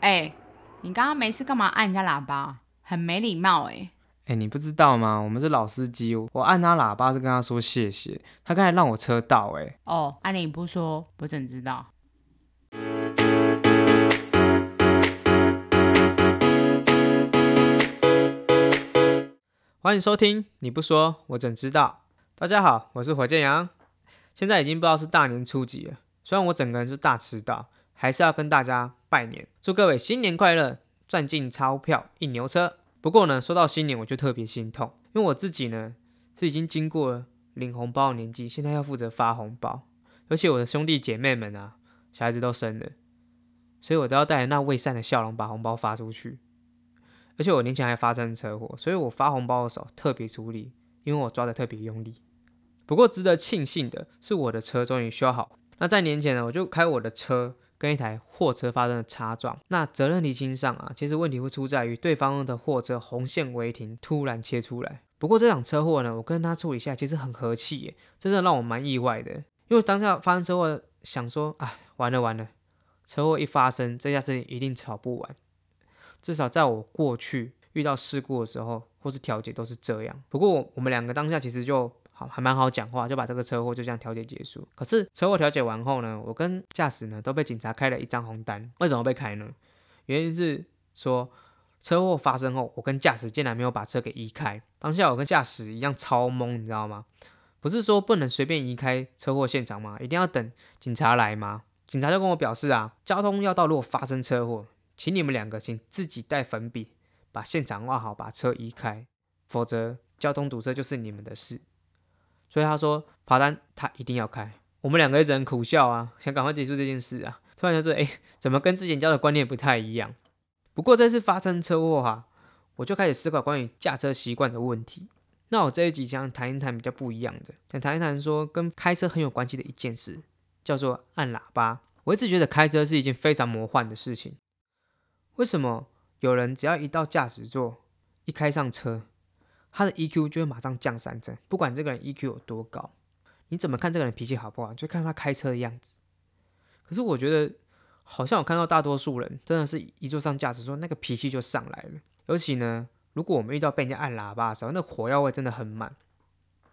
哎、你刚刚没事干嘛按人家喇叭？很没礼貌哎、哎，你不知道吗？我们是老司机，我按他喇叭是跟他说谢谢，他刚才让我车道，哎，哦，按、你不说，我怎知道？欢迎收听，你不说我怎知道？大家好，我是火箭羊，现在已经不知道是大年初几了，虽然我整个人是大迟到，还是要跟大家拜年，祝各位新年快乐，赚进钞票，一牛车。不过呢，说到新年我就特别心痛，因为我自己呢是已经经过了领红包的年纪，现在要负责发红包，而且我的兄弟姐妹们啊，小孩子都生了，所以我都要带着那未散的笑容把红包发出去。而且我年前还发生车祸，所以我发红包的时候特别出力，因为我抓的特别用力。不过值得庆幸的是，我的车终于修好。那在年前呢，我就开我的车跟一台货车发生了擦撞。那责任厘清上啊，其实问题会出在于对方的货车红线违停，突然切出来。不过这场车祸呢，我跟他处理一下，其实很和气耶，真的让我蛮意外的。因为当下发生车祸，想说，哎，完了完了，车祸一发生，这下事情一定吵不完。至少在我过去遇到事故的时候，或是调解都是这样。不过我们两个当下其实就好还蛮好讲话，就把这个车祸就这样调解结束。可是车祸调解完后呢，我跟驾驶呢都被警察开了一张红单。为什么被开呢？原因是说车祸发生后，我跟驾驶竟然没有把车给移开。当下我跟驾驶一样超懵，你知道吗？不是说不能随便移开车祸现场吗？一定要等警察来吗？警察就跟我表示啊，交通要道如果发生车祸，请你们两个请自己带粉笔，把现场画好，把车移开，否则交通堵塞就是你们的事。所以他说罚单他一定要开。我们两个一直很苦笑啊，想赶快结束这件事啊。突然觉得，哎，怎么跟之前教的观念不太一样？不过这次发生车祸哈、我就开始思考关于驾车习惯的问题。那我这一集想谈一谈比较不一样的，想谈一谈说跟开车很有关系的一件事，叫做按喇叭。我一直觉得开车是一件非常魔幻的事情。为什么有人只要一到驾驶座，一开上车，他的 EQ 就会马上降三成？不管这个人 EQ 有多高，你怎么看这个人脾气好不好，就看他开车的样子。可是我觉得，好像我看到大多数人真的是一坐上驾驶座，那个脾气就上来了。尤其呢，如果我们遇到被人家按喇叭的时候，那火药味真的很满。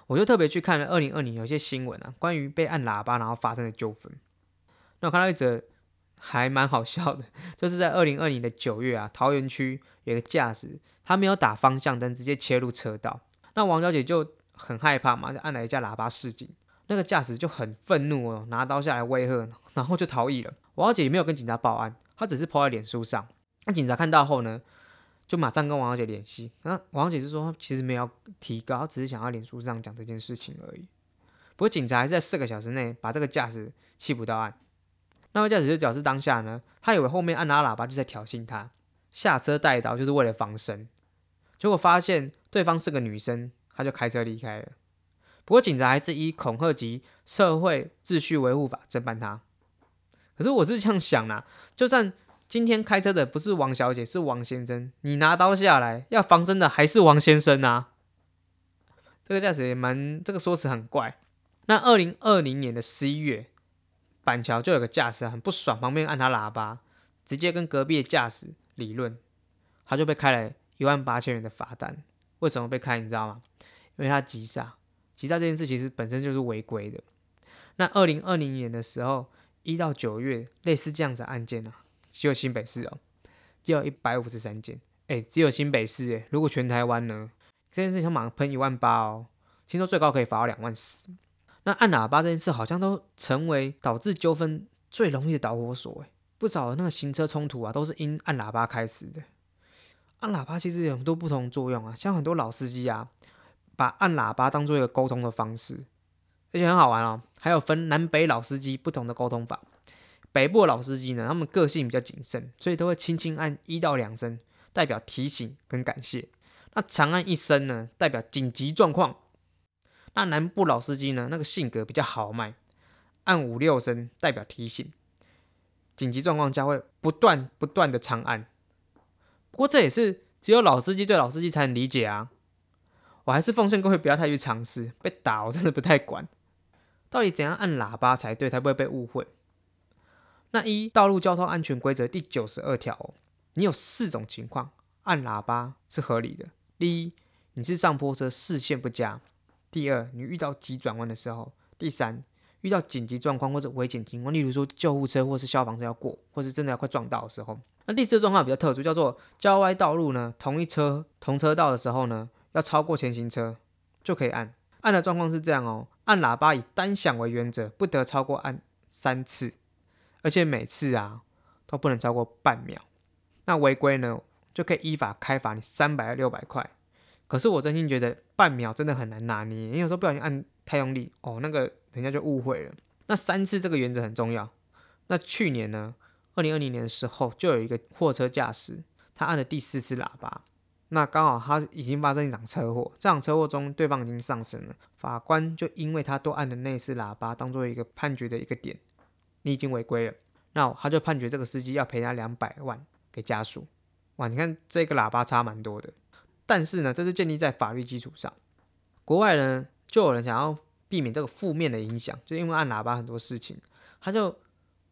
我就特别去看了二零二零有些新闻啊，关于被按喇叭然后发生的纠纷。那我看到一则还蛮好笑的，就是在二零二零的九月啊，桃园区有个驾驶，他没有打方向灯，直接切入车道。那王小姐就很害怕嘛，就按了一下喇叭示警。那个驾驶就很愤怒哦，拿刀下来威吓，然后就逃逸了。王小姐也没有跟警察报案，她只是抛在脸书上。那警察看到后呢，就马上跟王小姐联系。那王小姐是说，其实没有提高，只是想要脸书上讲这件事情而已。不过警察还是在四个小时内把这个驾驶缉捕到案。那位驾驶就表示当下呢，他以为后面按喇叭就在挑衅他，下车带刀就是为了防身。结果发现对方是个女生，他就开车离开了。不过警察还是依恐吓及社会秩序维护法侦办他。可是我是这样想啦，就算今天开车的不是王小姐，是王先生，你拿刀下来要防身的还是王先生啊？这个驾驶也蛮，这个说辞很怪。那二零二零年的十一月，板桥就有个驾驶很不爽，旁边按他喇叭，直接跟隔壁的驾驶理论，他就被开了一万八千元的罚单。为什么被开？你知道吗？因为他急刹。急刹这件事其实本身就是违规的。那二零二零年的时候，一到九月类似这样子的案件啊，只有新北市哦，只有一百五十三件。哎，只有新北市哎，如果全台湾呢，这件事情马上喷一万八哦，听说最高可以罚到两万四。那按喇叭这件事好像都成为导致纠纷最容易的导火索哎，不少那个行车冲突啊，都是因按喇叭开始的。按喇叭其实有很多不同作用啊，像很多老司机啊，把按喇叭当做一个沟通的方式，而且很好玩哦。还有分南北老司机不同的沟通法。北部的老司机呢，他们个性比较谨慎，所以都会轻轻按一到两声，代表提醒跟感谢。那长按一声呢，代表紧急状况。那南部老司机呢，那个性格比较豪迈，按五六声代表提醒。紧急状况下会不断不断的长按。不过这也是只有老司机对老司机才能理解啊。我还是奉劝各位不要太去尝试，被打我真的不太管。到底怎样按喇叭才对，才不会被误会？那一道路交通安全规则第九十二条，你有四种情况按喇叭是合理的。第一，你是上坡车，视线不佳；第二，你遇到急转弯的时候；第三，遇到紧急状况或者危险情况，例如说救护车或是消防车要过，或是真的要快撞到的时候。那第四个状况比较特殊，叫做郊外道路呢，同一车同车道的时候呢，要超过前行车就可以按。按的状况是这样哦，按喇叭以单响为原则，不得超过按三次，而且每次啊都不能超过半秒。那违规呢，就可以依法开罚你三百六百块。可是我真心觉得半秒真的很难拿捏，你有时候不小心按太用力哦，那个人家就误会了。那三次这个原则很重要。那去年呢，二零二零年的时候，就有一个货车驾驶，他按了第四次喇叭。那刚好他已经发生一场车祸，这场车祸中对方已经上身了，法官就因为他多按的那次喇叭当做一个判决的一个点，你已经违规了，那他就判决这个司机要赔他两百万给家属。哇，你看这个喇叭差蛮多的，但是呢，这是建立在法律基础上。国外呢，就有人想要避免这个负面的影响，就因为按喇叭很多事情，他就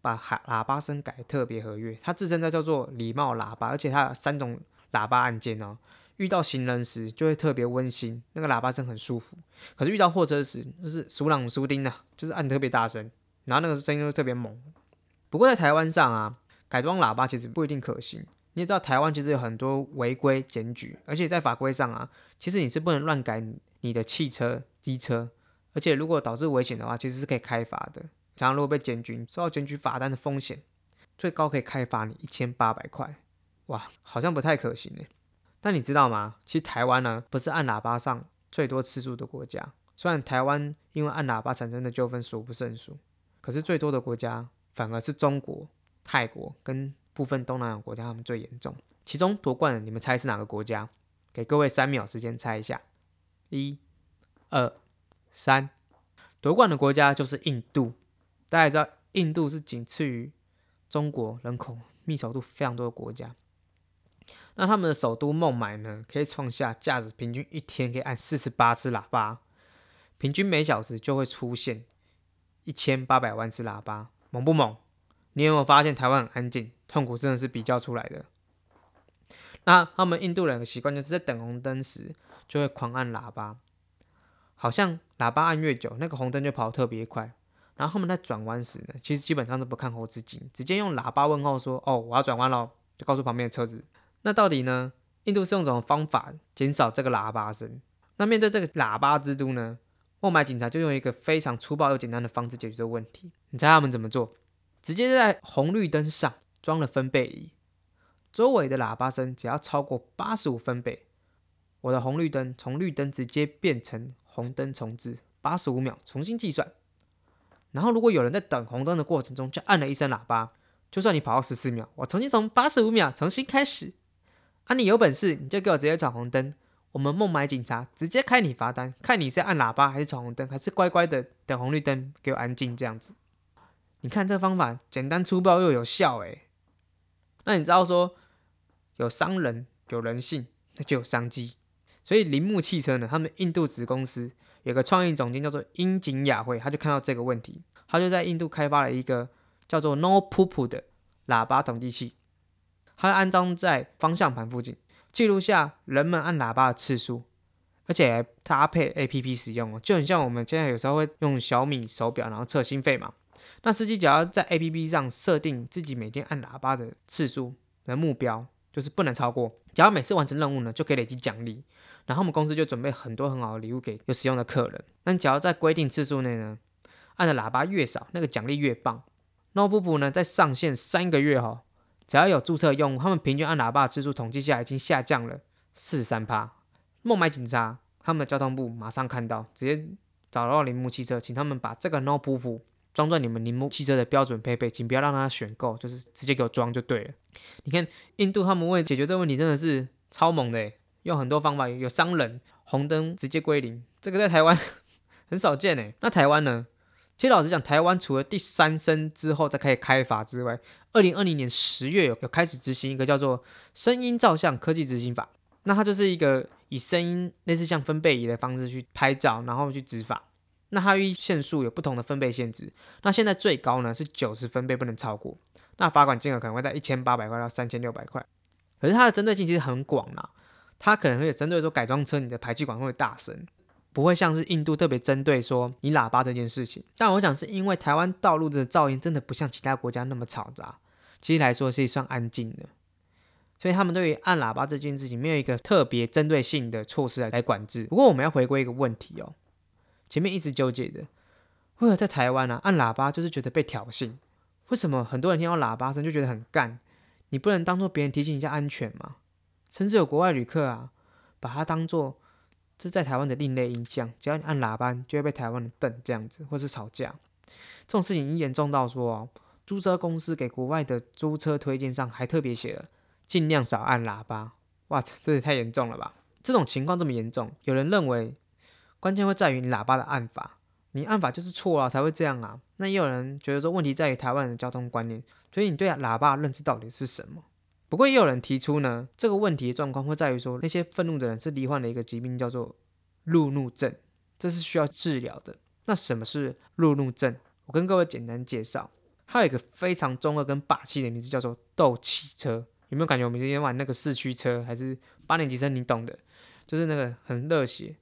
把喇喇叭声改特别合约，他自称在叫做礼貌喇叭，而且它有三种。喇叭按键哦，遇到行人时就会特别温馨，那个喇叭声很舒服。可是遇到货车时，就是熟朗熟丁的，就是按特别大声，然后那个声音又特别猛。不过在台湾上啊，改装喇叭其实不一定可行。你也知道台湾其实有很多违规检举，而且在法规上啊，其实你是不能乱改你的汽车、机车，而且如果导致危险的话，其实是可以开罚的。常常如果被检举，受到检举罚单的风险，最高可以开罚你一千八百块。哇，好像不太可行诶。但你知道吗？其实台湾呢，不是按喇叭上最多次数的国家。虽然台湾因为按喇叭产生的纠纷数不胜数，可是最多的国家反而是中国、泰国跟部分东南亚国家，他们最严重。其中夺冠的，你们猜是哪个国家？给各位三秒时间猜一下。一、二、三，夺冠的国家就是印度。大家知道，印度是仅次于中国人口密稠度非常多的国家。那他们的首都孟买呢，可以创下价值平均一天可以按四十八次喇叭，平均每小时就会出现一千八百万次喇叭，猛不猛？你有没有发现台湾很安静，痛苦真的是比较出来的。那他们印度人的习惯就是在等红灯时就会狂按喇叭，好像喇叭按越久，那个红灯就跑特别快。然后他们在转弯时呢，其实基本上都不看后视镜，直接用喇叭问候说：“哦，我要转弯了！”就告诉旁边的车子。那到底呢？印度是用什么方法减少这个喇叭声？那面对这个喇叭之都呢？孟买警察就用一个非常粗暴又简单的方式解决这个问题。你猜他们怎么做？直接在红绿灯上装了分贝仪，周围的喇叭声只要超过八十五分贝，我的红绿灯从绿灯直接变成红灯重置八十五秒，重新计算。然后如果有人在等红灯的过程中就按了一声喇叭，就算你跑到十四秒，我重新从八十五秒重新开始。啊，你有本事你就给我直接闯红灯，我们孟买警察直接开你罚单，看你是按喇叭还是闯红灯，还是乖乖的等红绿灯给我安静这样子。你看这方法简单粗暴又有效诶。那你知道说有商人有人性，那就有商机。所以铃木汽车呢，他们印度子公司有个创意总监叫做樱井雅惠，他就看到这个问题，他就在印度开发了一个叫做 No Poop 的喇叭统计器。它安装在方向盘附近，记录下人们按喇叭的次数，而且还搭配 A P P 使用哦，就很像我们现在有时候会用小米手表，然后测心肺嘛。那司机只要在 A P P 上设定自己每天按喇叭的次数的目标，就是不能超过，只要每次完成任务呢，就可以累积奖励。然后我们公司就准备很多很好的礼物给有使用的客人。那只要在规定次数内呢，按的喇叭越少，那个奖励越棒。No 布布呢，在上线三个月哈。只要有注册用户，他们平均按喇叭的次数统计下已经下降了四十三趴。孟买警察他们的交通部马上看到，直接找到铃木汽车，请他们把这个 No 噗噗装在你们铃木汽车的标准配备，请不要让他选购，就是直接给我装就对了。你看印度他们为解决这个问题真的是超猛的，用很多方法，有商人红灯直接归零，这个在台湾 很少见诶。那台湾呢？其实老实讲，台湾除了第三声之后再开始开罚之外，二零二零年十月有有开始执行一个叫做声音照相科技执行法。那它就是一个以声音类似像分贝仪的方式去拍照，然后去执法。那它与限速有不同的分贝限制。那现在最高呢是九十分贝，不能超过。那罚款金额可能会在一千八百块到三千六百块。可是它的针对性其实很广啦，它可能会针对说改装车你的排气管会大声，不会像是印度特别针对说你喇叭这件事情。但我想是因为台湾道路的噪音真的不像其他国家那么嘈杂，其实来说是算安静的，所以他们对于按喇叭这件事情没有一个特别针对性的措施来来管制。不过我们要回归一个问题哦，前面一直纠结的，为何在台湾呢按喇叭就是觉得被挑衅？为什么很多人听到喇叭声就觉得很干？你不能当做别人提醒一下安全吗？甚至有国外旅客啊，把它当做这在台湾的另类印象，只要你按喇叭，就会被台湾的瞪这样子，或是吵架。这种事情已经严重到说哦，租车公司给国外的租车推荐上还特别写了，尽量少按喇叭。哇，这也太严重了吧！这种情况这么严重，有人认为关键会在于你喇叭的按法。你按法就是错了才会这样啊？那也有人觉得说问题在于台湾的交通观念，所以你对喇叭认知到底是什么？不过也有人提出呢，这个问题的状况会在于说那些愤怒的人是罹患了一个疾病叫做路怒症，这是需要治疗的。那什么是路怒症？我跟各位简单介绍，它有一个非常中二跟霸气的名字叫做斗气车。有没有感觉我们今天玩那个四驱车还是八年级生？你懂的，就是那个很热血。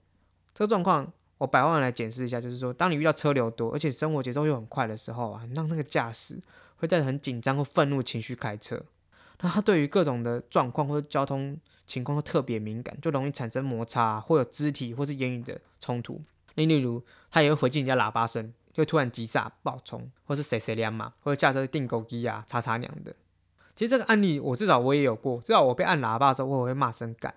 这个状况。我百万来解释一下，就是说，当你遇到车流多，而且生活节奏又很快的时候啊，让那个驾驶会带着很紧张或愤怒情绪开车，那他对于各种的状况或者交通情况都特别敏感，就容易产生摩擦，或有肢体或是言语的冲突。例如，他也会回敬人家喇叭声，就突然急刹爆冲，或是谁谁亮嘛，或者驾车定狗机啊、叉叉娘的。其实这个案例我至少我也有过，至少我被按喇叭的时候，我会骂声干，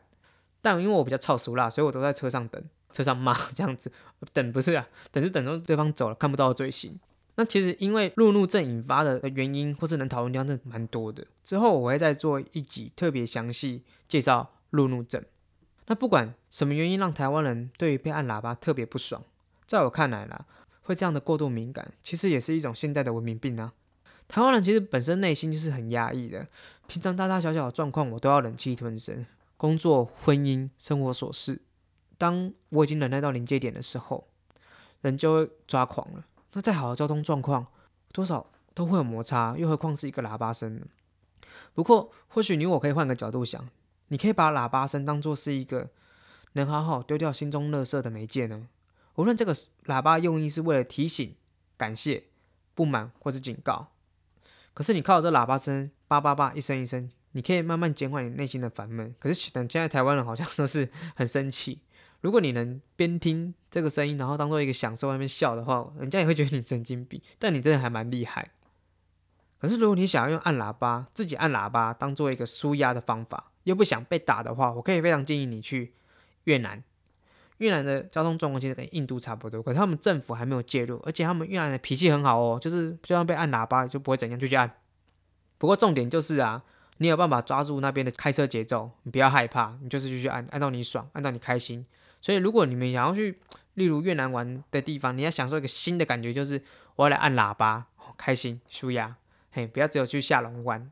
但因为我比较操熟啦，所以我都在车上等。车上骂这样子，等不是啊，等是等到对方走了看不到罪行。那其实因为路怒症引发的原因，或是能讨论地方，真的蛮多的。之后我会再做一集特别详细介绍路怒症。那不管什么原因让台湾人对于被按喇叭特别不爽，在我看来啦，会这样的过度敏感，其实也是一种现代的文明病啊。台湾人其实本身内心就是很压抑的，平常大大小小的状况我都要忍气吞声，工作、婚姻、生活琐事。当我已经忍耐到临界点的时候，人就会抓狂了。那再好的交通状况，多少都会有摩擦，又何况是一个喇叭声呢？不过，或许你我可以换个角度想，你可以把喇叭声当做是一个能好好丢掉心中垃圾的媒介呢。无论这个喇叭用意是为了提醒、感谢、不满或是警告，可是你靠这喇叭声叭叭叭一声一声，你可以慢慢减缓你内心的烦闷。可是等现在台湾人好像都是很生气。如果你能边听这个声音，然后当做一个享受，那边笑的话，人家也会觉得你神经病。但你真的还蛮厉害。可是如果你想要用按喇叭，自己按喇叭当做一个舒压的方法，又不想被打的话，我可以非常建议你去越南。越南的交通状况其实跟印度差不多，可是他们政府还没有介入，而且他们越南的脾气很好哦，就是就算被按喇叭就不会怎样，就去按。不过重点就是啊。你有办法抓住那边的开车节奏，你不要害怕，你就是继续按，按到你爽，按到你开心。所以，如果你们想要去，例如越南玩的地方，你要享受一个新的感觉，就是我要来按喇叭，开心舒压，嘿，不要只有去下龙湾。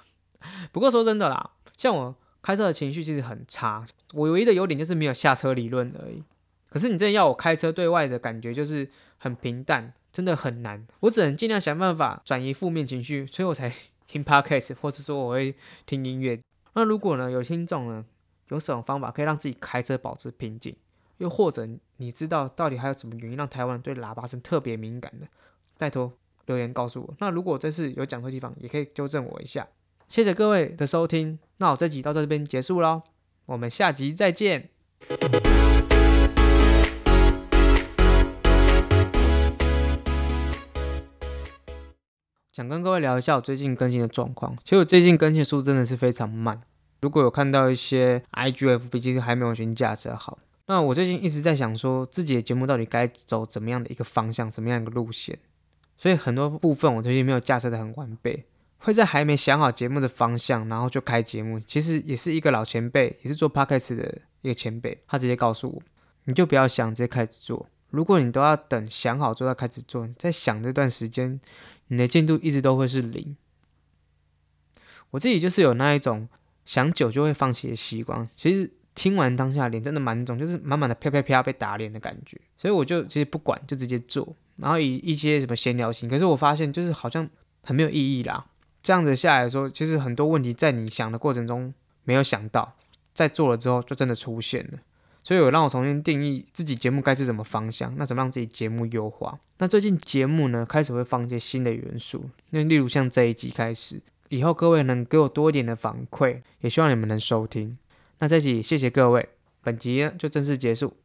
不过说真的啦，像我开车的情绪其实很差，我唯一的优点就是没有下车理论而已。可是你真的要我开车对外的感觉就是很平淡，真的很难。我只能尽量想办法转移负面情绪，所以我才。听 podcast，或是说我会听音乐。那如果呢，有听众呢，有什么方法可以让自己开车保持平静？又或者你知道到底还有什么原因让台湾人对喇叭声特别敏感的？拜托留言告诉我。那如果这次有讲错地方，也可以纠正我一下。谢谢各位的收听，那我这集到这边结束喽，我们下集再见。想跟各位聊一下我最近更新的状况。其实我最近更新的速度真的是非常慢。如果有看到一些 IGF，其实还没有全架设好。那我最近一直在想说，自己的节目到底该走怎么样的一个方向，什么样一个路线。所以很多部分我最近没有架设的很完备，会在还没想好节目的方向，然后就开节目。其实也是一个老前辈，也是做 Podcast 的一个前辈，他直接告诉我，你就不要想，直接开始做。如果你都要等想好之后再开始做，在想这段时间。你的进度一直都会是零。我自己就是有那一种想久就会放弃的习惯。其实听完当下脸真的蛮肿，就是满满的啪啪啪被打脸的感觉。所以我就其实不管，就直接做，然后以一些什么闲聊型。可是我发现就是好像很没有意义啦。这样子下来说，其实很多问题在你想的过程中没有想到，在做了之后就真的出现了。所以有让我重新定义自己节目该是什么方向，那怎么让自己节目优化？那最近节目呢开始会放一些新的元素，那例如像这一集开始，以后各位能给我多一点的反馈，也希望你们能收听。那这集谢谢各位，本集就正式结束，